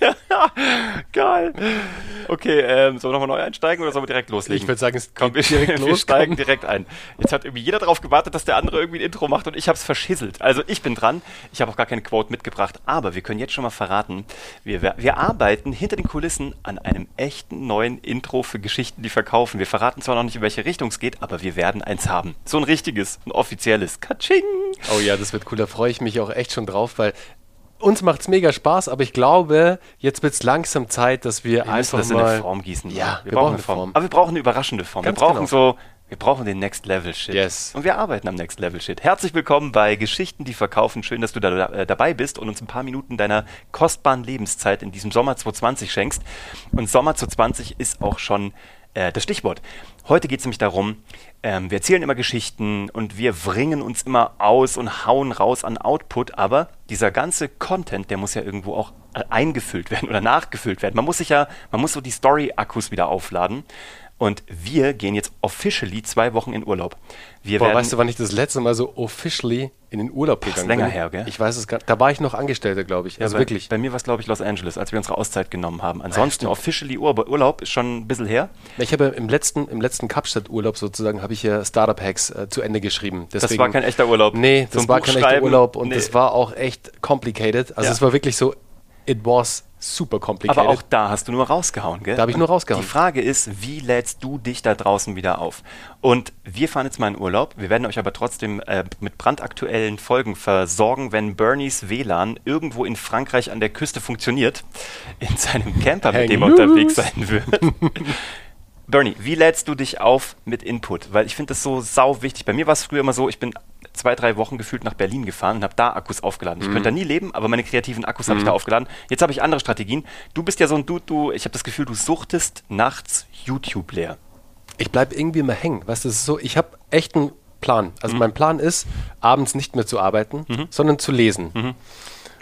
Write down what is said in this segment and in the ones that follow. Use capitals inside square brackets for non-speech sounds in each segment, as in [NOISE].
ja, [LAUGHS] geil. Okay, ähm, sollen wir nochmal neu einsteigen oder sollen wir direkt loslegen? Ich würde sagen, es kommt direkt [LAUGHS] los. Wir steigen direkt ein. Jetzt hat irgendwie jeder darauf gewartet, dass der andere irgendwie ein Intro macht und ich habe es verschisselt. Also ich bin dran. Ich habe auch gar keine Quote mitgebracht, aber wir können jetzt schon mal verraten, wir, wir arbeiten hinter den Kulissen an einem echten neuen Intro für Geschichten, die verkaufen. Wir verraten zwar noch nicht, in welche Richtung es geht, aber wir werden eins haben. So ein richtiges, ein offizielles. Katsching! Oh ja, das wird cool. Da freue ich mich auch echt schon drauf, weil uns macht es mega Spaß, aber ich glaube, jetzt wird es langsam Zeit, dass wir, wir einfach das mal... in eine Form gießen. Ja, wir, wir brauchen eine Form. Form. Aber wir brauchen eine überraschende Form. Ganz wir brauchen genau. so... Wir brauchen den Next Level Shit. Yes. Und wir arbeiten am Next Level Shit. Herzlich willkommen bei Geschichten, die verkaufen. Schön, dass du da, äh, dabei bist und uns ein paar Minuten deiner kostbaren Lebenszeit in diesem Sommer 2020 schenkst. Und Sommer 2020 ist auch schon äh, das Stichwort. Heute geht es nämlich darum, ähm, wir erzählen immer Geschichten und wir wringen uns immer aus und hauen raus an Output, aber dieser ganze Content, der muss ja irgendwo auch äh, eingefüllt werden oder nachgefüllt werden. Man muss sich ja, man muss so die Story-Akkus wieder aufladen. Und wir gehen jetzt officially zwei Wochen in Urlaub. Wir Boah, weißt du, wann ich das letzte Mal so officially in den Urlaub gegangen bin? länger her, gell? Ich weiß es gar nicht. Da war ich noch Angestellter, glaube ich. Ja, also bei, wirklich. Bei mir war es, glaube ich, Los Angeles, als wir unsere Auszeit genommen haben. Ansonsten ja, officially Ur Urlaub ist schon ein bisschen her. Ich habe im letzten, im letzten Kapstadt-Urlaub sozusagen, habe ich ja Startup-Hacks äh, zu Ende geschrieben. Deswegen, das war kein echter Urlaub. Nee, das war kein echter Urlaub und nee. das war auch echt complicated. Also ja. es war wirklich so, it was super complicated. Aber auch da hast du nur rausgehauen, gell? Da habe ich nur rausgehauen. Die Frage ist, wie lädst du dich da draußen wieder auf? Und wir fahren jetzt mal in Urlaub. Wir werden euch aber trotzdem äh, mit brandaktuellen Folgen versorgen, wenn Bernies WLAN irgendwo in Frankreich an der Küste funktioniert, in seinem Camper, mit dem er unterwegs sein wird. Bernie, wie lädst du dich auf mit Input? Weil ich finde das so sau wichtig. Bei mir war es früher immer so, ich bin zwei, drei Wochen gefühlt nach Berlin gefahren und habe da Akkus aufgeladen. Ich mhm. könnte da nie leben, aber meine kreativen Akkus mhm. habe ich da aufgeladen. Jetzt habe ich andere Strategien. Du bist ja so ein Dude, du, ich habe das Gefühl, du suchtest nachts YouTube leer. Ich bleibe irgendwie immer hängen. Weißt du, das ist so, ich habe echt einen Plan. Also mhm. mein Plan ist, abends nicht mehr zu arbeiten, mhm. sondern zu lesen. Mhm.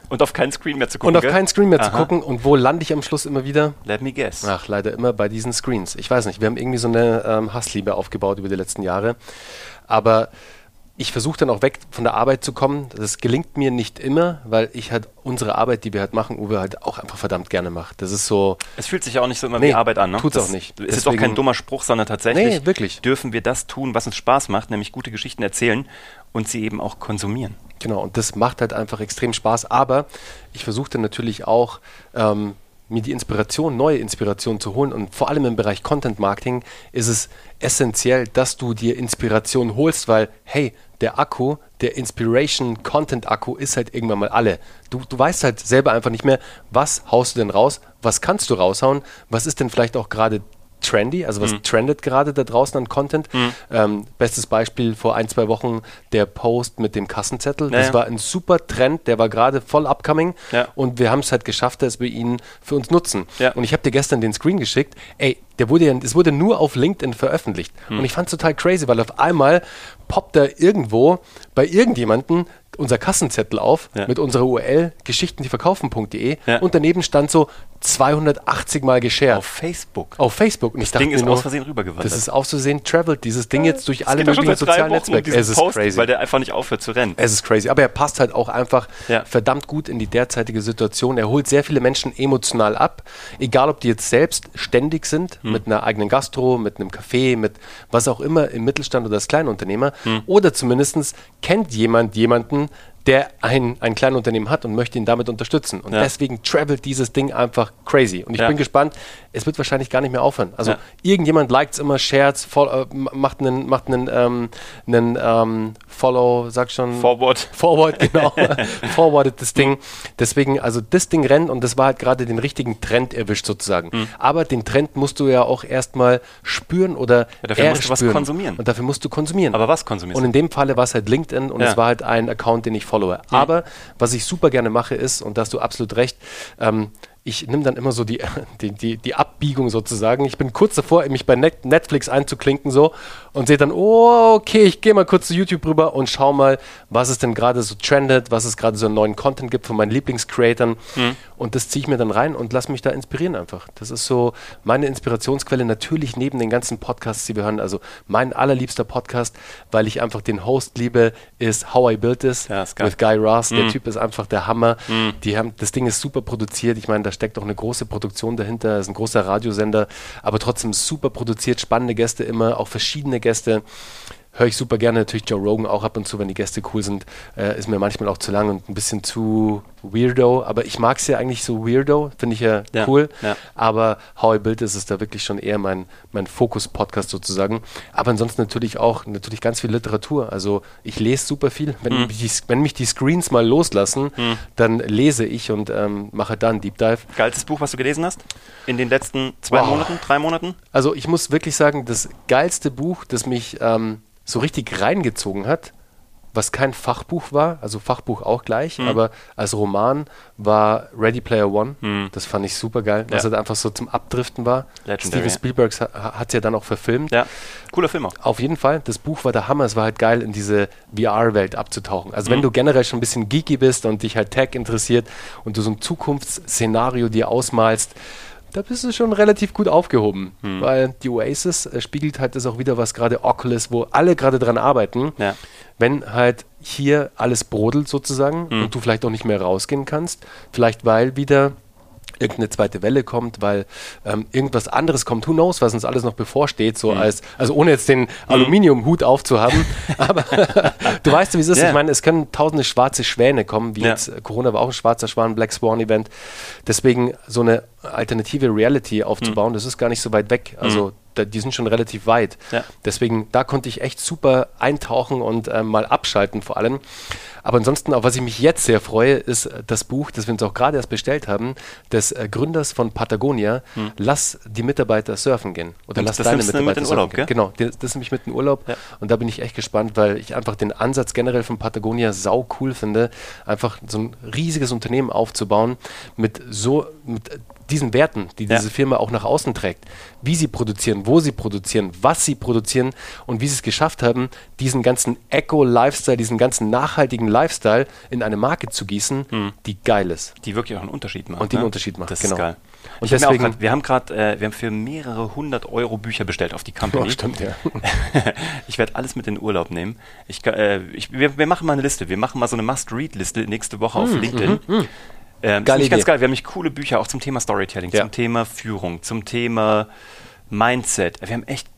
Und auf keinen Screen mehr zu gucken. Und auf keinen Screen mehr Aha. zu gucken. Und wo lande ich am Schluss immer wieder? Let me guess. Ach, leider immer bei diesen Screens. Ich weiß nicht, wir haben irgendwie so eine ähm, Hassliebe aufgebaut über die letzten Jahre. Aber ich versuche dann auch weg von der Arbeit zu kommen. Das gelingt mir nicht immer, weil ich halt unsere Arbeit, die wir halt machen, Uwe halt auch einfach verdammt gerne macht. Das ist so. Es fühlt sich ja auch nicht so immer nee, wie Arbeit an, ne? Tut's das auch nicht. Es ist auch kein dummer Spruch, sondern tatsächlich nee, wirklich. dürfen wir das tun, was uns Spaß macht, nämlich gute Geschichten erzählen und sie eben auch konsumieren. Genau, und das macht halt einfach extrem Spaß. Aber ich versuche dann natürlich auch, ähm, mir die Inspiration, neue Inspiration zu holen. Und vor allem im Bereich Content Marketing ist es essentiell, dass du dir Inspiration holst, weil, hey, der Akku, der Inspiration Content Akku ist halt irgendwann mal alle. Du, du weißt halt selber einfach nicht mehr, was haust du denn raus, was kannst du raushauen, was ist denn vielleicht auch gerade trendy, also was mhm. trendet gerade da draußen an Content. Mhm. Ähm, bestes Beispiel vor ein, zwei Wochen der Post mit dem Kassenzettel. Naja. Das war ein super Trend, der war gerade voll upcoming ja. und wir haben es halt geschafft, dass wir ihn für uns nutzen. Ja. Und ich habe dir gestern den Screen geschickt, ey, der wurde ja, es wurde nur auf LinkedIn veröffentlicht. Mhm. Und ich fand es total crazy, weil auf einmal poppt da irgendwo bei irgendjemandem unser Kassenzettel auf ja. mit unserer URL geschichtendieverkaufen.de ja. und daneben stand so 280 Mal geshared. Auf Facebook. Auf Facebook. Und das Ding ist nur, aus Versehen rübergewandert. Das ist auszusehen, travelt dieses Ding jetzt durch alle möglichen sozialen Netzwerke. Es ist Post, crazy. Weil der einfach nicht aufhört zu rennen. Es ist crazy. Aber er passt halt auch einfach ja. verdammt gut in die derzeitige Situation. Er holt sehr viele Menschen emotional ab. Egal, ob die jetzt selbst ständig sind, hm. mit einer eigenen Gastro, mit einem Café, mit was auch immer im Mittelstand oder als Kleinunternehmer. Hm. Oder zumindest kennt jemand jemanden, der ein, ein kleines Unternehmen hat und möchte ihn damit unterstützen. Und ja. deswegen travelt dieses Ding einfach crazy. Und ich ja. bin gespannt, es wird wahrscheinlich gar nicht mehr aufhören. Also ja. irgendjemand liked es immer, shares, äh, macht einen, macht einen, ähm, einen ähm, Follow, sag schon. Forward. Forward, genau. [LAUGHS] Forwardet das Ding. Deswegen, also das Ding rennt und das war halt gerade den richtigen Trend erwischt sozusagen. Mhm. Aber den Trend musst du ja auch erstmal spüren oder ja, dafür musst du was konsumieren. Und dafür musst du konsumieren. Aber was konsumierst du? Und in dem Falle war es halt LinkedIn und es war halt ein Account, den ich followe. Mhm. Aber was ich super gerne mache ist, und da hast du absolut recht, ähm, ich nehme dann immer so die, [LAUGHS] die, die, die, Abbiegung sozusagen. Ich bin kurz davor, mich bei Netflix einzuklinken so und sehe dann, oh, okay, ich gehe mal kurz zu YouTube rüber und schau mal, was es denn gerade so trendet, was es gerade so einen neuen Content gibt von meinen Lieblingscreatern. Mhm. Und das ziehe ich mir dann rein und lasse mich da inspirieren einfach. Das ist so meine Inspirationsquelle, natürlich neben den ganzen Podcasts, die wir hören. Also mein allerliebster Podcast, weil ich einfach den Host liebe, ist How I Built This ja, with Guy Ross. Mhm. Der Typ ist einfach der Hammer. Mhm. Die haben, das Ding ist super produziert. Ich meine, da steckt auch eine große Produktion dahinter. Das ist ein großer Radiosender, aber trotzdem super produziert, spannende Gäste immer, auch verschiedene Gäste höre ich super gerne. Natürlich Joe Rogan auch ab und zu, wenn die Gäste cool sind. Äh, ist mir manchmal auch zu lang und ein bisschen zu weirdo. Aber ich mag es ja eigentlich so weirdo, finde ich ja, ja cool. Ja. Aber How I Built ist es da wirklich schon eher mein, mein Fokus-Podcast sozusagen. Aber ansonsten natürlich auch natürlich ganz viel Literatur. Also ich lese super viel. Wenn, mhm. mich, die, wenn mich die Screens mal loslassen, mhm. dann lese ich und ähm, mache da einen Deep Dive. Geilstes Buch, was du gelesen hast? In den letzten zwei wow. Monaten, drei Monaten? Also ich muss wirklich sagen, das geilste Buch, das mich ähm, so richtig reingezogen hat, was kein Fachbuch war, also Fachbuch auch gleich, mhm. aber als Roman war Ready Player One. Mhm. Das fand ich super geil, dass ja. er einfach so zum Abdriften war. Legendary. Steven Spielberg hat es ja dann auch verfilmt. Ja, cooler Film auch. Auf jeden Fall. Das Buch war der Hammer. Es war halt geil, in diese VR-Welt abzutauchen. Also, mhm. wenn du generell schon ein bisschen geeky bist und dich halt Tech interessiert und du so ein Zukunftsszenario dir ausmalst, da bist du schon relativ gut aufgehoben, hm. weil die Oasis äh, spiegelt halt das auch wieder, was gerade Oculus, wo alle gerade dran arbeiten. Ja. Wenn halt hier alles brodelt sozusagen hm. und du vielleicht auch nicht mehr rausgehen kannst, vielleicht weil wieder irgendeine zweite Welle kommt, weil ähm, irgendwas anderes kommt. Who knows, was uns alles noch bevorsteht, so mhm. als, also ohne jetzt den mhm. Aluminiumhut aufzuhaben. [LAUGHS] aber du weißt, wie es ist. Yeah. Ich meine, es können tausende schwarze Schwäne kommen, wie ja. jetzt äh, Corona war auch ein schwarzer Schwan, Black Swan Event. Deswegen so eine alternative Reality aufzubauen, mhm. das ist gar nicht so weit weg. Also mhm da, die sind schon relativ weit. Ja. Deswegen, da konnte ich echt super eintauchen und äh, mal abschalten vor allem. Aber ansonsten, auf was ich mich jetzt sehr freue, ist äh, das Buch, das wir uns auch gerade erst bestellt haben, des äh, Gründers von Patagonia. Hm. Lass die Mitarbeiter surfen gehen. Oder und lass deine Mitarbeiter mit in Urlaub, surfen gehen. Genau, das, das ist nämlich mit in Urlaub. Ja. Und da bin ich echt gespannt, weil ich einfach den Ansatz generell von Patagonia sau cool finde, einfach so ein riesiges Unternehmen aufzubauen mit so mit diesen Werten, die diese ja. Firma auch nach außen trägt, wie sie produzieren, wo sie produzieren, was sie produzieren und wie sie es geschafft haben, diesen ganzen Eco-Lifestyle, diesen ganzen nachhaltigen Lifestyle in eine Marke zu gießen, hm. die geil ist. Die wirklich auch einen Unterschied macht. Und die ne? einen Unterschied macht, das genau. ist geil. Und ich deswegen, grad, wir haben gerade, äh, wir haben für mehrere hundert Euro Bücher bestellt auf die Company. Oh, stimmt, ja. [LAUGHS] ich werde alles mit in den Urlaub nehmen. Ich, äh, ich, wir, wir, machen mal eine Liste. Wir machen mal so eine Must-Read-Liste nächste Woche auf hm, LinkedIn. Mm, mm. Ähm, Geile ganz geil. Wir haben nicht coole Bücher auch zum Thema Storytelling, ja. zum Thema Führung, zum Thema Mindset. Wir haben echt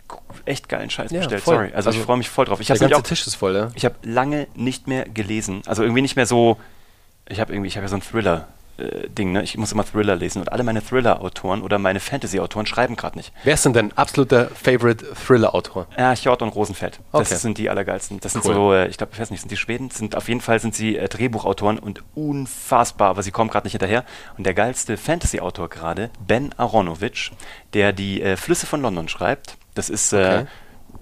echt geilen Scheiß ja, bestellt. Voll. Sorry. Also, also ich freue mich voll drauf. Ich der ganze auch, Tisch ist voll, ja. Ich habe lange nicht mehr gelesen. Also irgendwie nicht mehr so. Ich habe irgendwie, ich habe ja so einen Thriller äh, Ding, ne? Ich muss immer Thriller lesen und alle meine Thriller-Autoren oder meine Fantasy-Autoren schreiben gerade nicht. Wer ist denn dein absoluter Favorite Thriller-Autor? Ja, Hjort und Rosenfeld. Okay. Das sind die allergeilsten. Das sind cool. so, äh, ich glaube, ich weiß nicht, sind die Schweden? Sind, auf jeden Fall sind sie äh, Drehbuchautoren und unfassbar, aber sie kommen gerade nicht hinterher. Und der geilste Fantasy-Autor gerade, Ben Aronovich, der die äh, Flüsse von London schreibt. Das ist äh, okay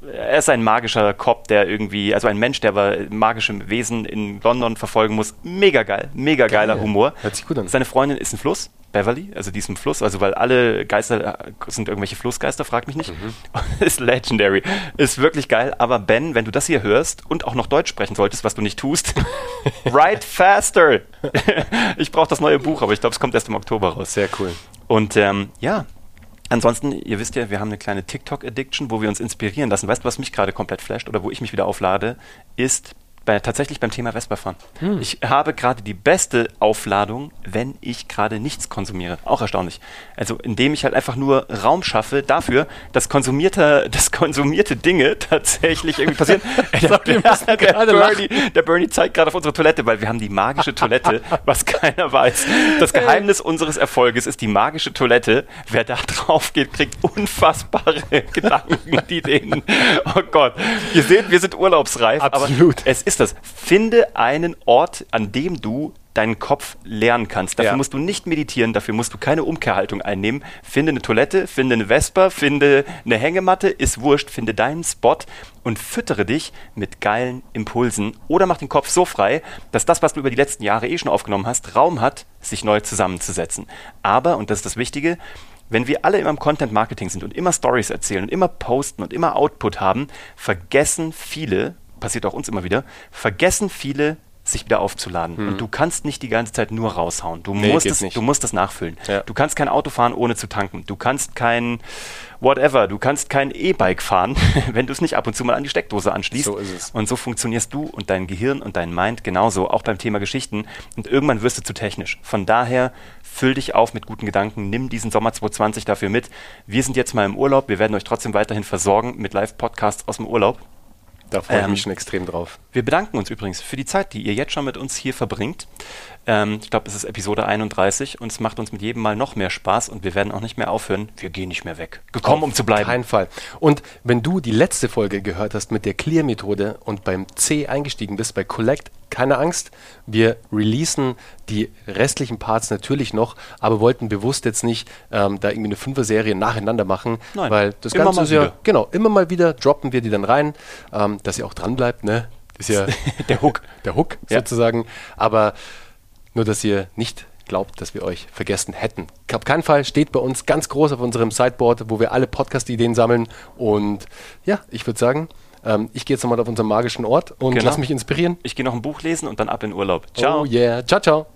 er ist ein magischer Cop, der irgendwie, also ein Mensch, der aber magische Wesen in London verfolgen muss. Mega geil, mega Geil, geiler Humor. Hört sich gut an. Seine Freundin ist ein Fluss, Beverly, also die ist ein Fluss, also weil alle Geister äh, sind irgendwelche Flussgeister, frag mich nicht. Mhm. [LAUGHS] ist legendary. Ist wirklich geil, aber Ben, wenn du das hier hörst und auch noch Deutsch sprechen solltest, was du nicht tust, [LAUGHS] write faster! [LAUGHS] ich brauche das neue Buch, aber ich glaube, es kommt erst im Oktober raus. Sehr cool. Und ähm, ja, Ansonsten, ihr wisst ja, wir haben eine kleine TikTok-Addiction, wo wir uns inspirieren lassen. Weißt du, was mich gerade komplett flasht oder wo ich mich wieder auflade, ist bei, tatsächlich beim Thema Vespa-Fahren. Hm. Ich habe gerade die beste Aufladung, wenn ich gerade nichts konsumiere. Auch erstaunlich. Also indem ich halt einfach nur Raum schaffe dafür, dass konsumierte, [LAUGHS] dass konsumierte Dinge tatsächlich irgendwie passieren. [LAUGHS] der, [LAUGHS] der, der, Bernie, der, Bernie, zeigt gerade auf unsere Toilette, weil wir haben die magische Toilette, was keiner weiß. Das Geheimnis unseres Erfolges ist die magische Toilette. Wer da drauf geht, kriegt unfassbare Gedanken, Ideen. Oh Gott. Ihr seht, wir sind urlaubsreif. Absolut. Es ist ist das. Finde einen Ort, an dem du deinen Kopf lernen kannst. Dafür Ja. musst du nicht meditieren, dafür musst du keine Umkehrhaltung einnehmen. Finde eine Toilette, finde eine Vespa, finde eine Hängematte, ist wurscht, finde deinen Spot und füttere dich mit geilen Impulsen oder mach den Kopf so frei, dass das, was du über die letzten Jahre eh schon aufgenommen hast, Raum hat, sich neu zusammenzusetzen. Aber, und das ist das Wichtige, wenn wir alle immer im Content Marketing sind und immer Stories erzählen und immer posten und immer Output haben, vergessen viele, passiert auch uns immer wieder, vergessen viele, sich wieder aufzuladen. Und du kannst nicht die ganze Zeit nur raushauen. Du. Nee, musst, es, nicht. du musst es nachfüllen. Ja. Du kannst kein Auto fahren, ohne zu tanken. Du kannst kein whatever, du kannst kein E-Bike fahren, [LAUGHS] wenn du es nicht ab und zu mal an die Steckdose anschließt. So ist es. Und so funktionierst du und dein Gehirn und dein Mind genauso, auch beim Thema Geschichten. Und irgendwann wirst du zu technisch. Von daher füll dich auf mit guten Gedanken, nimm diesen Sommer 2020 dafür mit. Wir sind jetzt mal im Urlaub, wir werden euch trotzdem weiterhin versorgen mit Live-Podcasts aus dem Urlaub. Da freue ich Ähm, mich schon extrem drauf. Wir bedanken uns übrigens für die Zeit, die ihr jetzt schon mit uns hier verbringt. Ähm, ich glaube, es ist Episode 31 und es macht uns mit jedem Mal noch mehr Spaß und wir werden auch nicht mehr aufhören. Wir gehen nicht mehr weg. Gekommen, um zu bleiben. Kein Fall. Und wenn du die letzte Folge gehört hast mit der Clear-Methode und beim C eingestiegen bist, bei Collect, keine Angst, wir releasen die restlichen Parts natürlich noch, aber wollten bewusst jetzt nicht ähm, da irgendwie eine Fünfer-Serie nacheinander machen, Nein, weil das Ganze ist ja, wieder. genau, immer mal wieder droppen wir die dann rein, ähm, dass ihr auch dran bleibt, ne? Ist ja [LAUGHS] Der Hook. der Hook Ja. sozusagen, aber nur, dass ihr nicht glaubt, dass wir euch vergessen hätten. Auf keinen Fall steht bei uns ganz groß auf unserem Sideboard, wo wir alle Podcast-Ideen sammeln. Und ja, ich würde sagen, ähm, ich gehe jetzt nochmal auf unseren magischen Ort und Genau. lass mich inspirieren. Ich gehe noch ein Buch lesen und dann ab in Urlaub. Ciao. Oh yeah. Ciao, ciao.